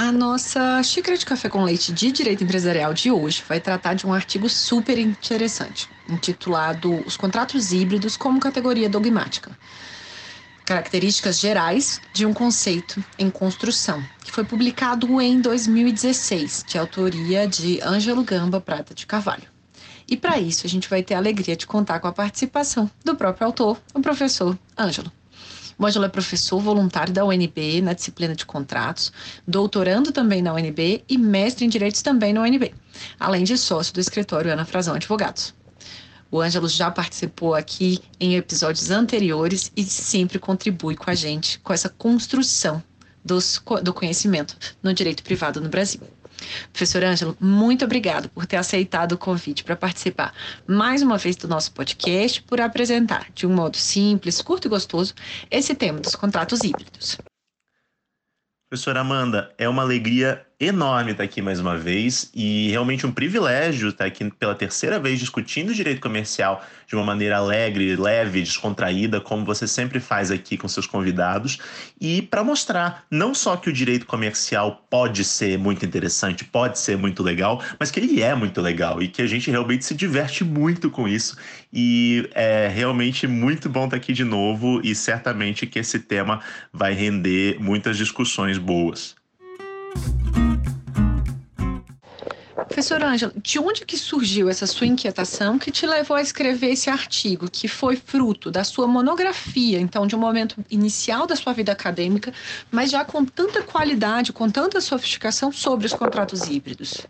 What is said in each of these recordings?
A nossa xícara de café com leite de direito empresarial de hoje vai tratar de um artigo super interessante, intitulado Os contratos híbridos como categoria dogmática. Características gerais de um conceito em construção, que foi publicado em 2016, de autoria de Ângelo Gamba Prata de Carvalho. E para isso, a gente vai ter a alegria de contar com a participação do próprio autor, o professor Ângelo. O Ângelo é professor voluntário da UNB na disciplina de contratos, doutorando também na UNB e mestre em direitos também na UNB, além de sócio do escritório Ana Frazão Advogados. O Ângelo já participou aqui em episódios anteriores e sempre contribui com a gente com essa construção dos, do conhecimento no direito privado no Brasil. Professor Ângelo, muito obrigado por ter aceitado o convite para participar mais uma vez do nosso podcast, por apresentar de um modo simples, curto e gostoso esse tema dos contratos híbridos. Professora Amanda, é uma alegria enorme estar aqui mais uma vez e realmente um privilégio estar aqui pela terceira vez discutindo direito comercial de uma maneira alegre, leve, descontraída, como você sempre faz aqui com seus convidados, e para mostrar não só que o direito comercial pode ser muito interessante, pode ser muito legal, mas que ele é muito legal e que a gente realmente se diverte muito com isso. E é realmente muito bom estar aqui de novo e certamente que esse tema vai render muitas discussões boas. Professor Ângelo, de onde que surgiu essa sua inquietação que te levou a escrever esse artigo, que foi fruto da sua monografia, então de um momento inicial da sua vida acadêmica, mas já com tanta qualidade, com tanta sofisticação sobre os contratos híbridos?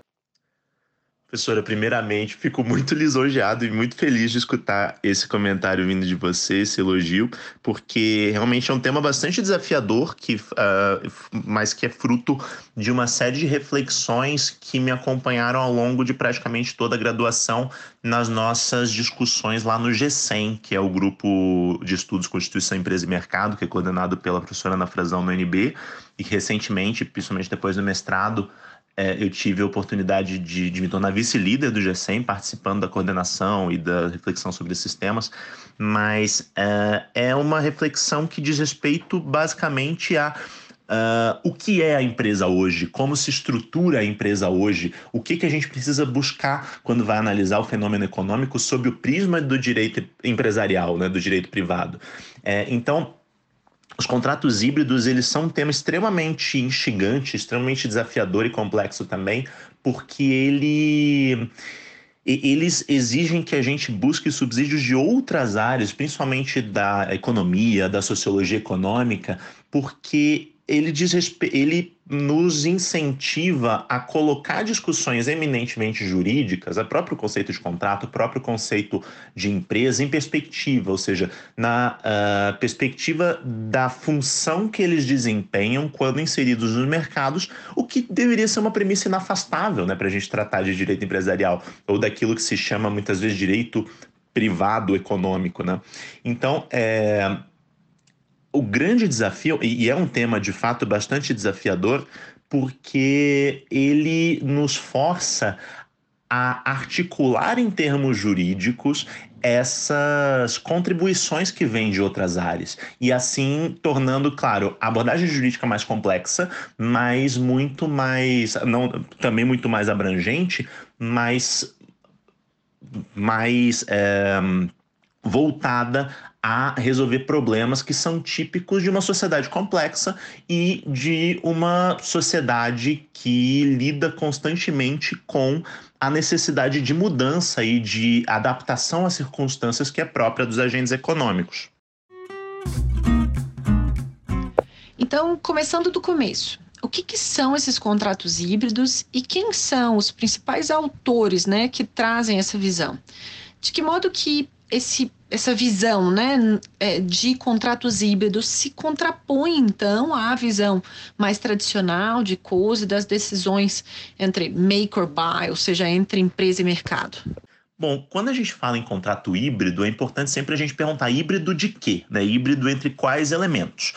Professora, primeiramente, fico muito lisonjeado e muito feliz de escutar esse comentário vindo de você, esse elogio, porque realmente é um tema bastante desafiador, que, uh, mas que é fruto de uma série de reflexões que me acompanharam ao longo de praticamente toda a graduação nas nossas discussões lá no GESEM, que é o grupo de estudos Constituição, Empresa e Mercado, que é coordenado pela professora Ana Frazão no UNB, e recentemente, principalmente depois do mestrado, é, eu tive a oportunidade de, de me tornar vice-líder do GESEM, participando da coordenação e da reflexão sobre esses temas, mas é, é uma reflexão que diz respeito basicamente a Uh, o que é a empresa hoje, como se estrutura a empresa hoje, o que, que a gente precisa buscar quando vai analisar o fenômeno econômico sob o prisma do direito empresarial, né, do direito privado. É, então, os contratos híbridos, eles são um tema extremamente instigante, extremamente desafiador e complexo também, porque ele eles exigem que a gente busque subsídios de outras áreas, principalmente da economia, da sociologia econômica, porque ele, diz ele nos incentiva a colocar discussões eminentemente jurídicas, o próprio conceito de contrato, o próprio conceito de empresa em perspectiva, ou seja, na uh, perspectiva da função que eles desempenham quando inseridos nos mercados, o que deveria ser uma premissa inafastável né, para a gente tratar de direito empresarial, ou daquilo que se chama muitas vezes direito privado econômico. Né? Então, é, o grande desafio, e é um tema de fato bastante desafiador, porque ele nos força a articular em termos jurídicos essas contribuições que vêm de outras áreas. E assim tornando claro a abordagem jurídica mais complexa, mas muito mais não também muito mais abrangente, mas mais é, voltada a resolver problemas que são típicos de uma sociedade complexa e de uma sociedade que lida constantemente com a necessidade de mudança e de adaptação às circunstâncias que é própria dos agentes econômicos. Então, começando do começo, o que, que, são esses contratos híbridos e quem são os principais autores né, que trazem essa visão? De que modo que esse, essa visão né, é, de contratos híbridos se contrapõe, então, à visão mais tradicional de coisa das decisões entre make or buy, ou seja, entre empresa e mercado? Bom, quando a gente fala em contrato híbrido, é importante sempre a gente perguntar híbrido de quê? Né? Híbrido entre quais elementos?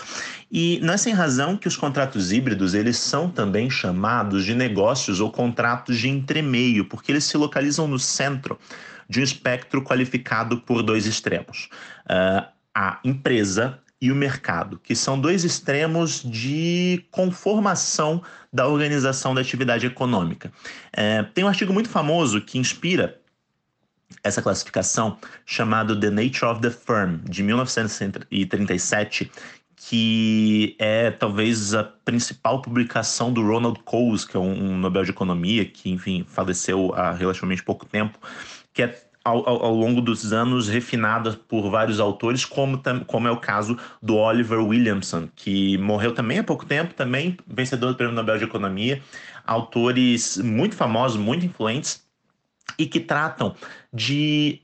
E não é sem razão que os contratos híbridos eles são também chamados de negócios ou contratos de entremeio, porque eles se localizam no centro de um espectro qualificado por dois extremos: uh, a empresa e o mercado, que são dois extremos de conformação da organização da atividade econômica. Uh, tem um artigo muito famoso que inspira essa classificação chamado The Nature of the Firm, de 1937, que é talvez a principal publicação do Ronald Coase, que é um, Nobel de Economia, que, enfim, faleceu há relativamente pouco tempo, que é ao, ao, ao, longo dos anos refinada por vários autores, como, como é o caso do Oliver Williamson, que morreu também há pouco tempo, também vencedor do Prêmio Nobel de Economia, autores muito famosos, muito influentes, e que tratam de,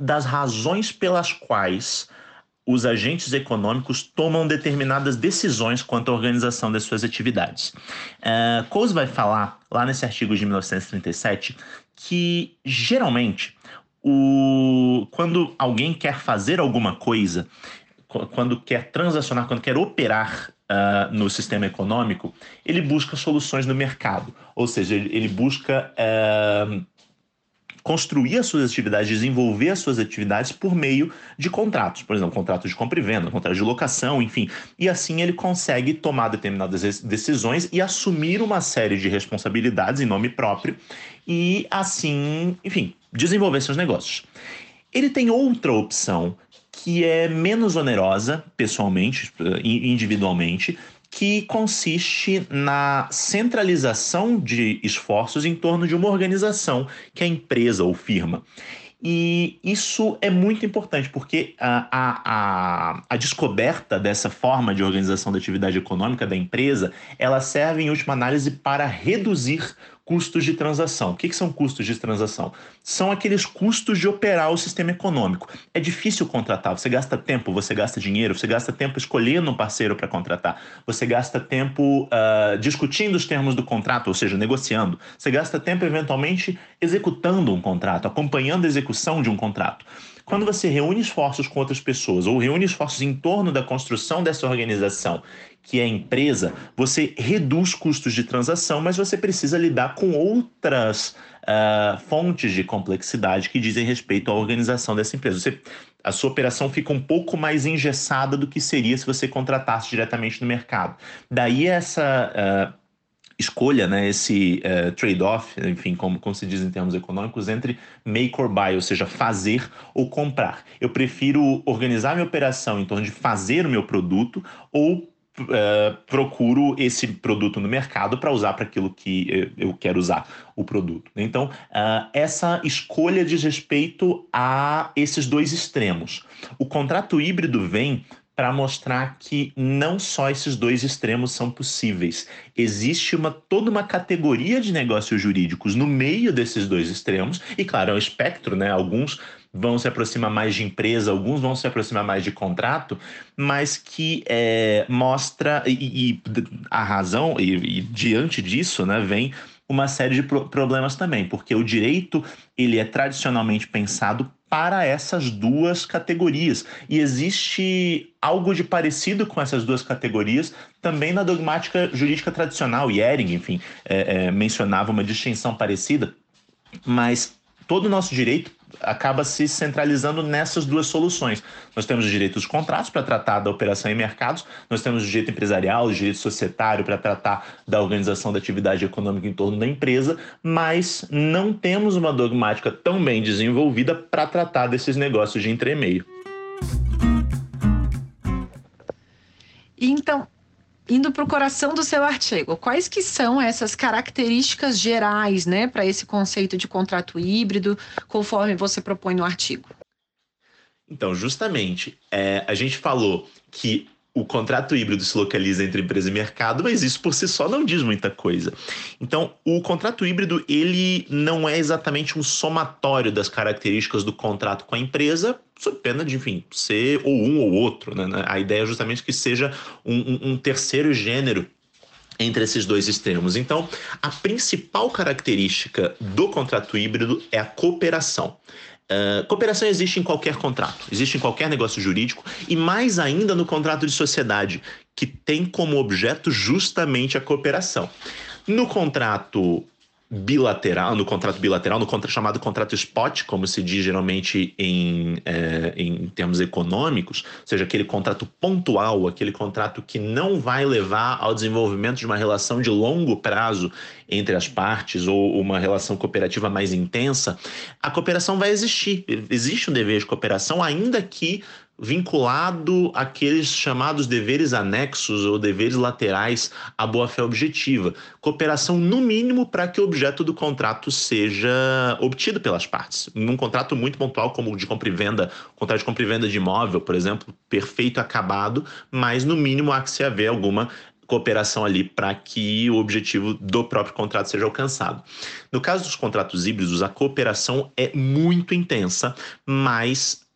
das razões pelas quais os agentes econômicos tomam determinadas decisões quanto à organização das suas atividades. Uh, Coase vai falar, lá nesse artigo de 1937, que geralmente o, quando alguém quer fazer alguma coisa, quando quer transacionar, quando quer operar uh, no sistema econômico, ele busca soluções no mercado, ou seja, ele, busca uh, construir as suas atividades, desenvolver as suas atividades por meio de contratos, por exemplo, contratos de compra e venda, contratos de locação, enfim. E assim ele consegue tomar determinadas decisões e assumir uma série de responsabilidades em nome próprio e assim, enfim, desenvolver seus negócios. Ele tem outra opção que é menos onerosa, pessoalmente, individualmente, que consiste na centralização de esforços em torno de uma organização, que é a empresa ou firma. E isso é muito importante, porque a, a, a, descoberta dessa forma de organização da atividade econômica da empresa, ela serve, em última análise, para reduzir custos de transação. O que, que, são custos de transação? São aqueles custos de operar o sistema econômico. É difícil contratar, você gasta tempo, você gasta dinheiro, você gasta tempo escolhendo um parceiro para contratar, você gasta tempo uh, discutindo os termos do contrato, ou seja, negociando, você gasta tempo eventualmente executando um contrato, acompanhando a execução de um contrato. Quando você reúne esforços com outras pessoas ou reúne esforços em torno da construção dessa organização que é empresa, você reduz custos de transação, mas você precisa lidar com outras uh, fontes de complexidade que dizem respeito à organização dessa empresa. Você, a sua operação fica um pouco mais engessada do que seria se você contratasse diretamente no mercado. Daí essa. Uh, escolha, né, esse uh, trade-off, enfim, como, como se diz em termos econômicos, entre make or buy, ou seja, fazer ou comprar. Eu prefiro organizar minha operação em torno de fazer o meu produto ou Uh, procuro esse produto no mercado para usar para aquilo que eu quero usar o produto. Então, uh, essa escolha diz respeito a esses dois extremos. O contrato híbrido vem para mostrar que não só esses dois extremos são possíveis. Existe uma toda uma categoria de negócios jurídicos no meio desses dois extremos, e claro, é um espectro, né? Alguns vão se aproximar mais de empresa, alguns vão se aproximar mais de contrato, mas que é, mostra, e, e, a razão, e, e diante disso, né, vem uma série de pro problemas também, porque o direito ele é tradicionalmente pensado para essas duas categorias. E existe algo de parecido com essas duas categorias também na dogmática jurídica tradicional. Ehring, enfim, é, é, mencionava uma distinção parecida, mas todo o nosso direito acaba se centralizando nessas duas soluções. Nós temos o direito dos contratos para tratar da operação em mercados, nós temos o direito empresarial, o direito societário para tratar da organização da atividade econômica em torno da empresa, mas não temos uma dogmática tão bem desenvolvida para tratar desses negócios de entremeio. Então, indo para o coração do seu artigo, quais que são essas características gerais, né, para esse conceito de contrato híbrido, conforme você propõe no artigo? Então, justamente, é, a gente falou que o contrato híbrido se localiza entre empresa e mercado, mas isso por si só não diz muita coisa. Então, o contrato híbrido ele não é exatamente um somatório das características do contrato com a empresa, sob pena de, enfim, ser ou um ou outro. Né? A ideia é justamente que seja um, um, um terceiro gênero entre esses dois extremos. Então, a principal característica do contrato híbrido é a cooperação. Uh, cooperação existe em qualquer contrato, existe em qualquer negócio jurídico e mais ainda no contrato de sociedade, que tem como objeto justamente a cooperação. No contrato bilateral, no contrato bilateral, no contrato chamado contrato spot, como se diz geralmente em, é, em termos econômicos, ou seja, aquele contrato pontual, aquele contrato que não vai levar ao desenvolvimento de uma relação de longo prazo entre as partes ou uma relação cooperativa mais intensa, a cooperação vai existir. Existe um dever de cooperação, ainda que vinculado àqueles chamados deveres anexos ou deveres laterais à boa-fé objetiva. Cooperação, no mínimo, para que o objeto do contrato seja obtido pelas partes. Num contrato muito pontual, como o de compra e venda, contrato de compra e venda de imóvel, por exemplo, perfeito, acabado, mas no mínimo há que se haver alguma cooperação ali para que o objetivo do próprio contrato seja alcançado. No caso dos contratos híbridos, a cooperação é muito intensa, mas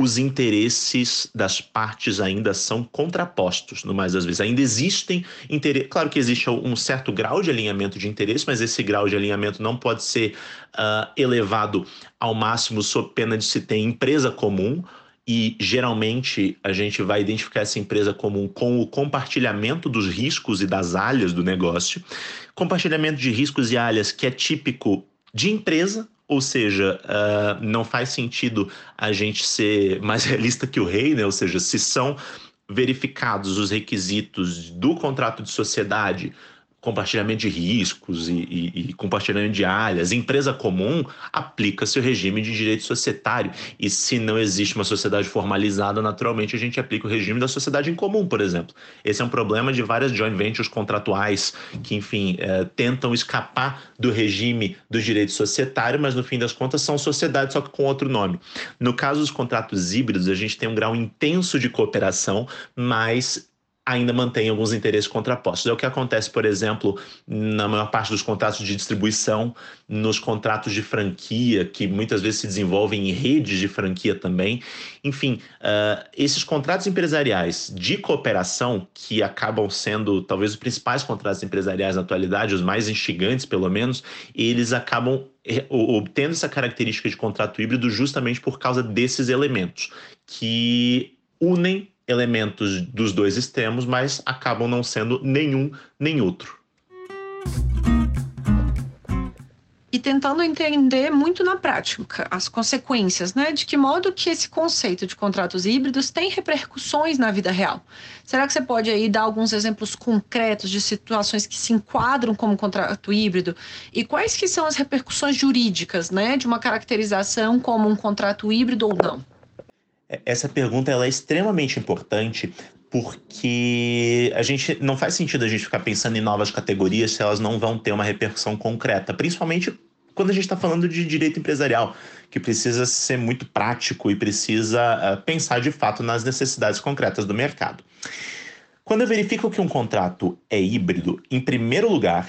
os interesses das partes ainda são contrapostos, no mais das vezes. Ainda existem interesses. Claro que existe um certo grau de alinhamento de interesse, mas esse grau de alinhamento não pode ser uh, elevado ao máximo sob pena de se ter empresa comum. E geralmente a gente vai identificar essa empresa comum com o compartilhamento dos riscos e das alhas do negócio. Compartilhamento de riscos e alhas que é típico de empresa, ou seja, uh, não faz sentido a gente ser mais realista que o rei, né? Ou seja, se são verificados os requisitos do contrato de sociedade compartilhamento de riscos e, e, e, compartilhamento de áreas, empresa comum, aplica-se o regime de direito societário. E se não existe uma sociedade formalizada, naturalmente a gente aplica o regime da sociedade em comum, por exemplo. Esse é um problema de várias joint ventures contratuais que, enfim, é, tentam escapar do regime do direito societário, mas no fim das contas são sociedades, só que com outro nome. No caso dos contratos híbridos, a gente tem um grau intenso de cooperação, mas ainda mantém alguns interesses contrapostos. É o que acontece, por exemplo, na maior parte dos contratos de distribuição, nos contratos de franquia, que muitas vezes se desenvolvem em redes de franquia também. Enfim, uh, esses contratos empresariais de cooperação, que acabam sendo talvez os principais contratos empresariais na atualidade, os mais instigantes, pelo menos, eles acabam eh, obtendo essa característica de contrato híbrido justamente por causa desses elementos que unem elementos dos dois extremos, mas acabam não sendo nenhum nem outro. E tentando entender muito na prática as consequências, né? De que modo que esse conceito de contratos híbridos tem repercussões na vida real. Será que você pode aí dar alguns exemplos concretos de situações que se enquadram como contrato híbrido e quais que são as repercussões jurídicas, né, de uma caracterização como um contrato híbrido ou não? Essa pergunta ela é extremamente importante porque a gente não faz sentido a gente ficar pensando em novas categorias se elas não vão ter uma repercussão concreta, principalmente quando a gente está falando de direito empresarial, que precisa ser muito prático e precisa uh, pensar de fato nas necessidades concretas do mercado. Quando eu verifico que um contrato é híbrido, em primeiro lugar,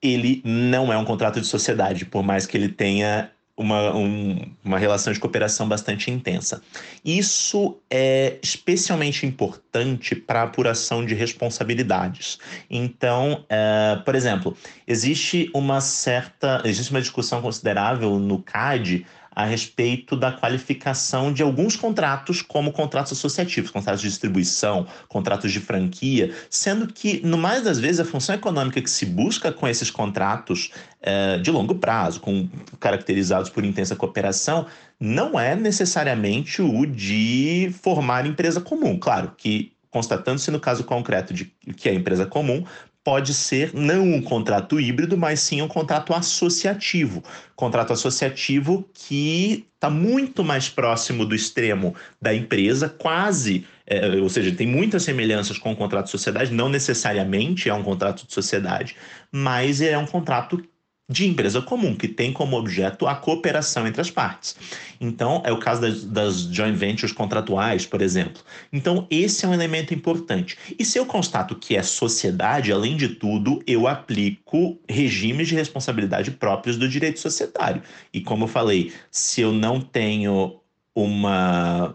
ele não é um contrato de sociedade, por mais que ele tenha uma, um, uma relação de cooperação bastante intensa. Isso é especialmente importante para a apuração de responsabilidades. Então, é, por exemplo, existe uma certa, existe uma discussão considerável no CAD a respeito da qualificação de alguns contratos como contratos associativos, contratos de distribuição, contratos de franquia, sendo que, no mais das vezes, a função econômica que se busca com esses contratos é, de longo prazo, com, caracterizados por intensa cooperação, não é necessariamente o de formar empresa comum. Claro que constatando-se no caso concreto de que é empresa comum, pode ser não um contrato híbrido, mas sim um contrato associativo. Contrato associativo que está muito mais próximo do extremo da empresa, quase, é, ou seja, tem muitas semelhanças com o contrato de sociedade, não necessariamente é um contrato de sociedade, mas é um contrato de empresa comum, que tem como objeto a cooperação entre as partes. Então, é o caso das, das, joint ventures contratuais, por exemplo. Então, esse é um elemento importante. E se eu constato que é sociedade, além de tudo, eu aplico regimes de responsabilidade próprios do direito societário. E como eu falei, se eu não tenho uma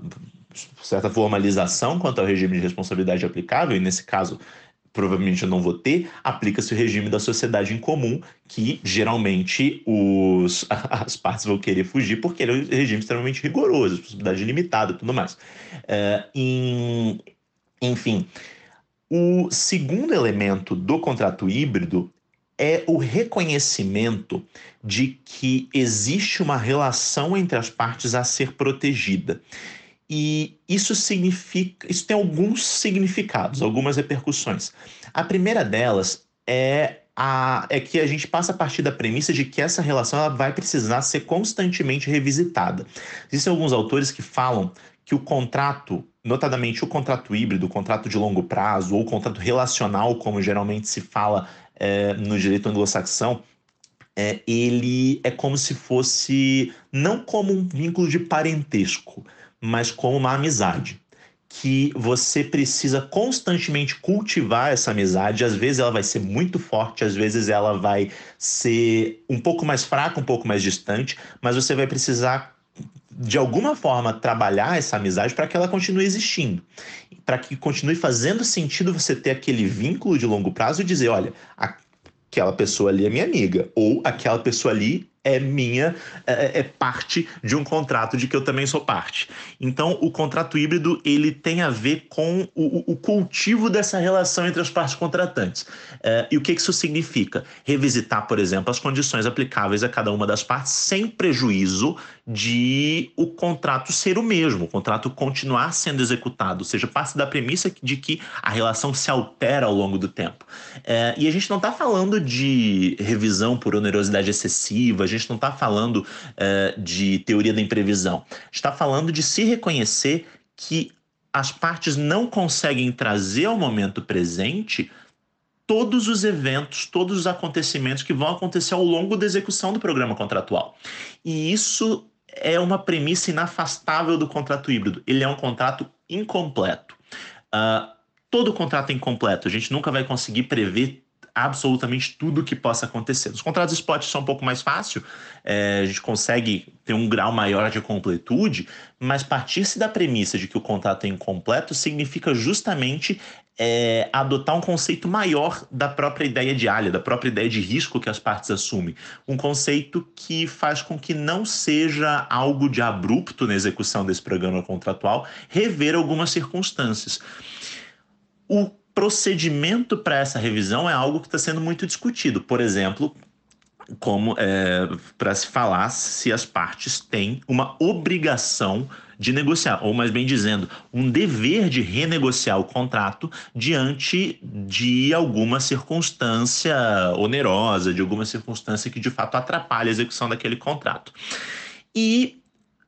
certa formalização quanto ao regime de responsabilidade aplicável, e nesse caso provavelmente eu não vou ter, aplica-se o regime da sociedade em comum, que geralmente os, as partes vão querer fugir, porque ele é um regime extremamente rigoroso, possibilidade limitada e tudo mais. É, em, enfim, o segundo elemento do contrato híbrido é o reconhecimento de que existe uma relação entre as partes a ser protegida. E isso significa, isso tem alguns significados, algumas repercussões. A primeira delas é a, é que a gente passa a partir da premissa de que essa relação ela vai precisar ser constantemente revisitada. Existem alguns autores que falam que o contrato, notadamente o contrato híbrido, o contrato de longo prazo ou o contrato relacional, como geralmente se fala é, no direito anglo-saxão, é, ele é como se fosse não como um vínculo de parentesco, mas como uma amizade. Que você precisa constantemente cultivar essa amizade. Às vezes ela vai ser muito forte, às vezes ela vai ser um pouco mais fraca, um pouco mais distante, mas você vai precisar de alguma forma trabalhar essa amizade para que ela continue existindo, para que continue fazendo sentido você ter aquele vínculo de longo prazo e dizer, olha, aquela pessoa ali é minha amiga ou aquela pessoa ali é minha, é, é, parte de um contrato de que eu também sou parte. Então, o contrato híbrido ele tem a ver com o, o cultivo dessa relação entre as partes contratantes. É, e o que isso significa? Revisitar, por exemplo, as condições aplicáveis a cada uma das partes sem prejuízo de o contrato ser o mesmo, o contrato continuar sendo executado, ou seja, parte da premissa de que a relação se altera ao longo do tempo. É, e a gente não está falando de revisão por onerosidade excessiva, a gente não está falando é, de teoria da imprevisão, está falando de se reconhecer que as partes não conseguem trazer ao momento presente todos os eventos, todos os acontecimentos que vão acontecer ao longo da execução do programa contratual. E isso é uma premissa inafastável do contrato híbrido. Ele é um contrato incompleto. Uh, todo contrato é incompleto. A gente nunca vai conseguir prever absolutamente tudo que possa acontecer. Os contratos spot são um pouco mais fácil, é, a gente consegue ter um grau maior de completude, mas partir-se da premissa de que o contrato é incompleto significa justamente é, adotar um conceito maior da própria ideia de alha, da própria ideia de risco que as partes assumem. Um conceito que faz com que não seja algo de abrupto na execução desse programa contratual rever algumas circunstâncias. O procedimento para essa revisão é algo que está sendo muito discutido. Por exemplo, como é, para se falar se as partes têm uma obrigação de negociar, ou mais bem dizendo, um dever de renegociar o contrato diante de alguma circunstância onerosa, de alguma circunstância que de fato atrapalhe a execução daquele contrato. E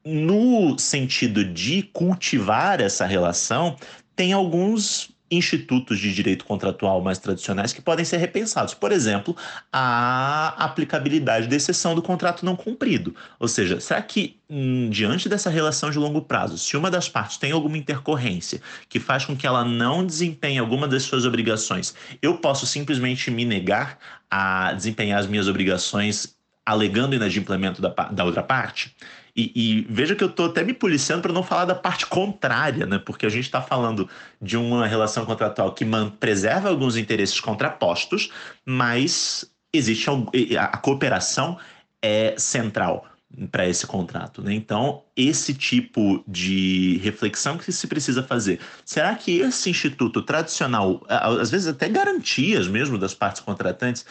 no sentido de cultivar essa relação, tem alguns institutos de direito contratual mais tradicionais que podem ser repensados. Por exemplo, a aplicabilidade da exceção do contrato não cumprido. Ou seja, será que, hum, diante dessa relação de longo prazo, se uma das partes tem alguma intercorrência que faz com que ela não desempenhe alguma das suas obrigações, eu posso simplesmente me negar a desempenhar as minhas obrigações alegando inadimplemento da, da outra parte. E, e, veja que eu estou até me policiando para não falar da parte contrária, né? Porque a gente está falando de uma relação contratual que man, preserva alguns interesses contrapostos, mas existe a, a cooperação é central para esse contrato. Né? Então, esse tipo de reflexão que se precisa fazer. Será que esse instituto tradicional, às vezes até garantias mesmo das partes contratantes,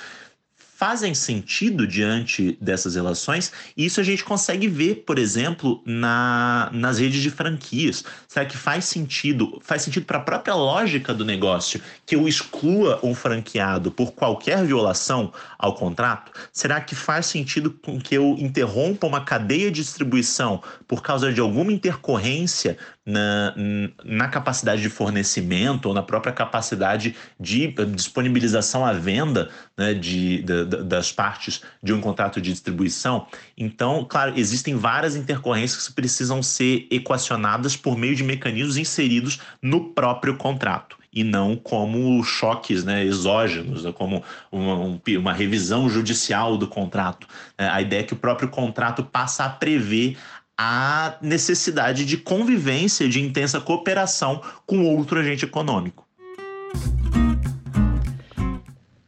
fazem sentido diante dessas relações, e isso a gente consegue ver, por exemplo, na, nas redes de franquias. Será que faz sentido? Faz sentido para a própria lógica do negócio que eu exclua um franqueado por qualquer violação ao contrato? Será que faz sentido com que eu interrompa uma cadeia de distribuição por causa de alguma intercorrência na, na capacidade de fornecimento ou na própria capacidade de disponibilização à venda né, de, de, das partes de um contrato de distribuição. Então, claro, existem várias intercorrências que precisam ser equacionadas por meio de mecanismos inseridos no próprio contrato e não como choques né, exógenos, né, como uma, uma, revisão judicial do contrato. É, a ideia é que o próprio contrato passa a prever a necessidade de convivência, de intensa cooperação com outro agente econômico.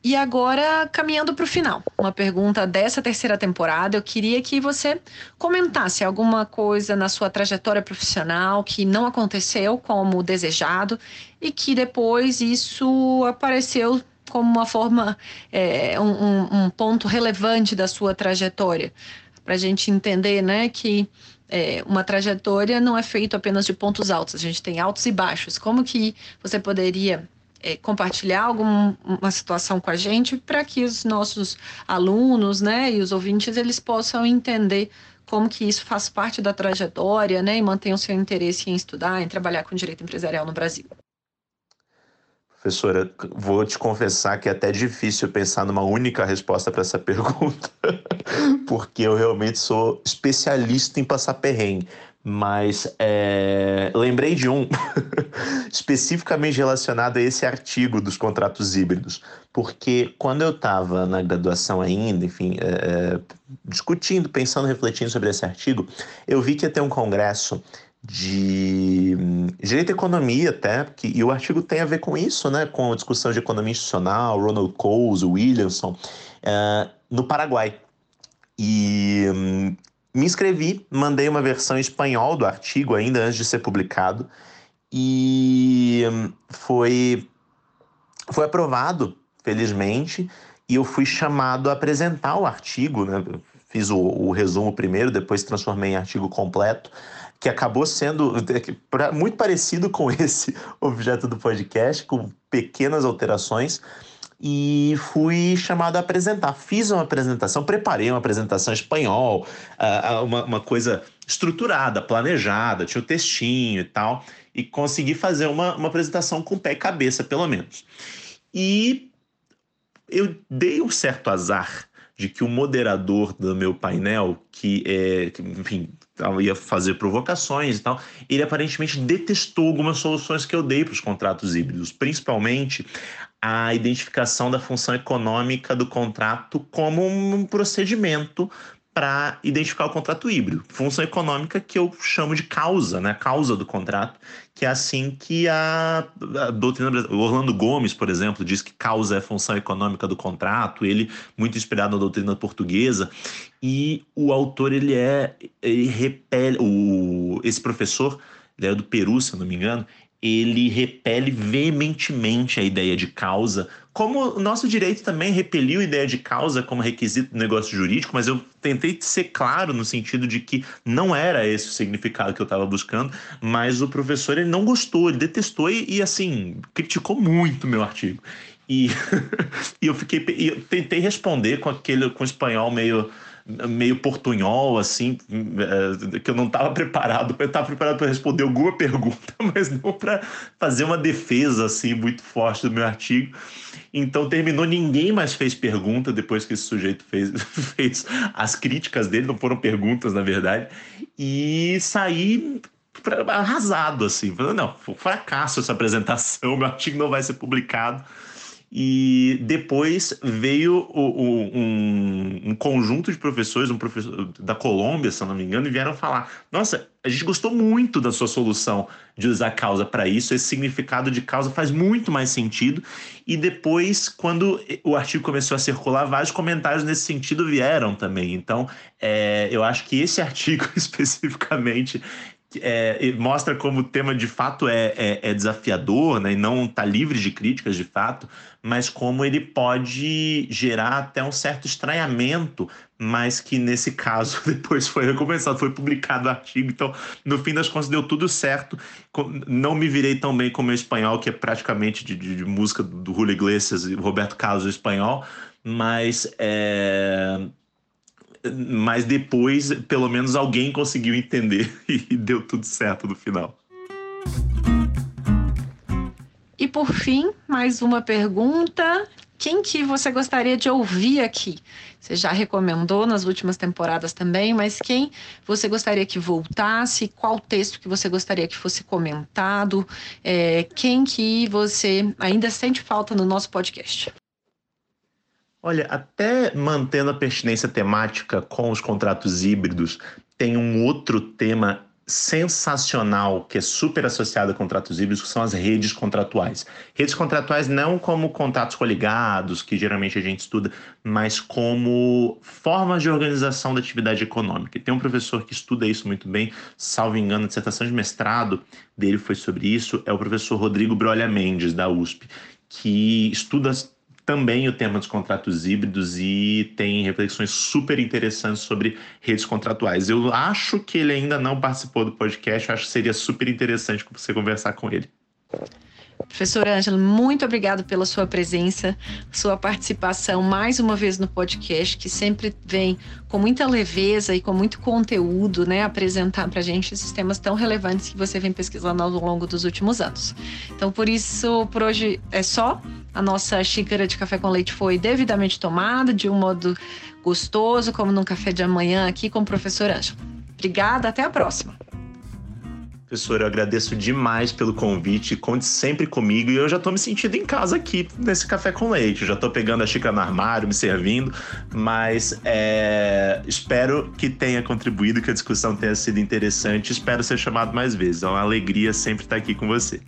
E agora, caminhando para o final, uma pergunta dessa terceira temporada, eu queria que você comentasse alguma coisa na sua trajetória profissional que não aconteceu como desejado e que depois isso apareceu como uma forma, é, um, um ponto relevante da sua trajetória, para a gente entender né, que é, uma trajetória não é feita apenas de pontos altos, a gente tem altos e baixos. Como que você poderia é, compartilhar alguma situação com a gente para que os nossos alunos, né, e os ouvintes, eles possam entender como que isso faz parte da trajetória, né, e mantenham seu interesse em estudar, em trabalhar com direito empresarial no Brasil. Professora, vou te confessar que é até difícil pensar numa única resposta para essa pergunta, porque eu realmente sou especialista em passar perrengue. Mas é, lembrei de um especificamente relacionado a esse artigo dos contratos híbridos, porque quando eu estava na graduação ainda, enfim, é, é, discutindo, pensando, refletindo sobre esse artigo, eu vi que ia ter um congresso de hum, direito à economia até, que, e o artigo tem a ver com isso, né, com a discussão de economia institucional, Ronald Coase, Williamson, uh, no Paraguai. E um, me inscrevi, mandei uma versão em espanhol do artigo ainda antes de ser publicado, e um, foi, foi aprovado, felizmente, e eu fui chamado a apresentar o artigo, né, fiz o, o resumo primeiro, depois transformei em artigo completo, que acabou sendo é, muito parecido com esse objeto do podcast, com pequenas alterações. E fui chamado a apresentar. Fiz uma apresentação, preparei uma apresentação em espanhol, uma, uma coisa estruturada, planejada, tinha o textinho e tal, e consegui fazer uma, uma apresentação com pé e cabeça, pelo menos. E eu dei um certo azar de que o moderador do meu painel, que é, enfim, ia fazer provocações e tal, ele aparentemente detestou algumas soluções que eu dei para os contratos híbridos, principalmente a identificação da função econômica do contrato como um procedimento para identificar o contrato híbrido. Função econômica que eu chamo de causa, né? Causa do contrato, que é assim que a, a doutrina o Orlando Gomes, por exemplo, diz que causa é função econômica do contrato, ele muito inspirado na doutrina portuguesa, e o autor ele é ele repele o esse professor, ele é do Peru, se eu não me engano, ele repele veementemente a ideia de causa, como o nosso direito também repeliu a ideia de causa como requisito do negócio jurídico, mas eu tentei ser claro no sentido de que não era esse o significado que eu estava buscando, mas o professor ele não gostou, ele detestou e, e assim, criticou muito o meu artigo. E, e eu fiquei, eu tentei responder com aquele com espanhol meio meio portunhol, assim, é, que eu não estava preparado. Eu estava preparado para responder alguma pergunta, mas não para fazer uma defesa, assim, muito forte do meu artigo. Então terminou, ninguém mais fez pergunta depois que esse sujeito fez, fez as críticas dele, não foram perguntas, na verdade, e saí arrasado, assim, falando, não, fracasso essa apresentação, meu artigo não vai ser publicado. E depois veio o, o, um, um, conjunto de professores, um professor da Colômbia, se não me engano, e vieram falar: Nossa, a gente gostou muito da sua solução de usar causa para isso, esse significado de causa faz muito mais sentido. E depois, quando o artigo começou a circular, vários comentários nesse sentido vieram também. Então, é, eu acho que esse artigo especificamente é, mostra como o tema de fato é, é, é desafiador né, e não está livre de críticas de fato, mas como ele pode gerar até um certo estranhamento, mas que nesse caso depois foi recompensado, foi publicado o artigo, então no fim das contas deu tudo certo. Não me virei tão bem com o espanhol, que é praticamente de, de, de música do Julio Iglesias e Roberto Carlos o espanhol, mas é, mas depois, pelo menos, alguém conseguiu entender e deu tudo certo no final. E por fim, mais uma pergunta. Quem que você gostaria de ouvir aqui? Você já recomendou nas últimas temporadas também, mas quem você gostaria que voltasse? Qual texto que você gostaria que fosse comentado? É, quem que você ainda sente falta no nosso podcast? Olha, até mantendo a pertinência temática com os contratos híbridos, tem um outro tema sensacional que é super associado a contratos híbridos, que são as redes contratuais. Redes contratuais não como contratos coligados, que geralmente a gente estuda, mas como formas de organização da atividade econômica. E tem um professor que estuda isso muito bem, salvo engano, a dissertação de mestrado dele foi sobre isso, é o professor Rodrigo Brolha Mendes, da USP, que estuda também o tema dos contratos híbridos e tem reflexões super interessantes sobre redes contratuais. Eu acho que ele ainda não participou do podcast, acho que seria super interessante você conversar com ele. Professor Ângelo, muito obrigado pela sua presença, sua participação mais uma vez no podcast, que sempre vem com muita leveza e com muito conteúdo, né, apresentar para a gente esses temas tão relevantes que você vem pesquisando ao longo dos últimos anos. Então, por isso, por hoje é só. A nossa xícara de café com leite foi devidamente tomada, de um modo gostoso, como num café de amanhã aqui com o professor Ângelo. Obrigada, até a próxima. Professor, eu agradeço demais pelo convite. Conte sempre comigo e eu já estou me sentindo em casa aqui nesse café com leite. Eu já estou pegando a xícara no armário, me servindo, mas é, espero que tenha contribuído, que a discussão tenha sido interessante. Espero ser chamado mais vezes. É uma alegria sempre estar aqui com você.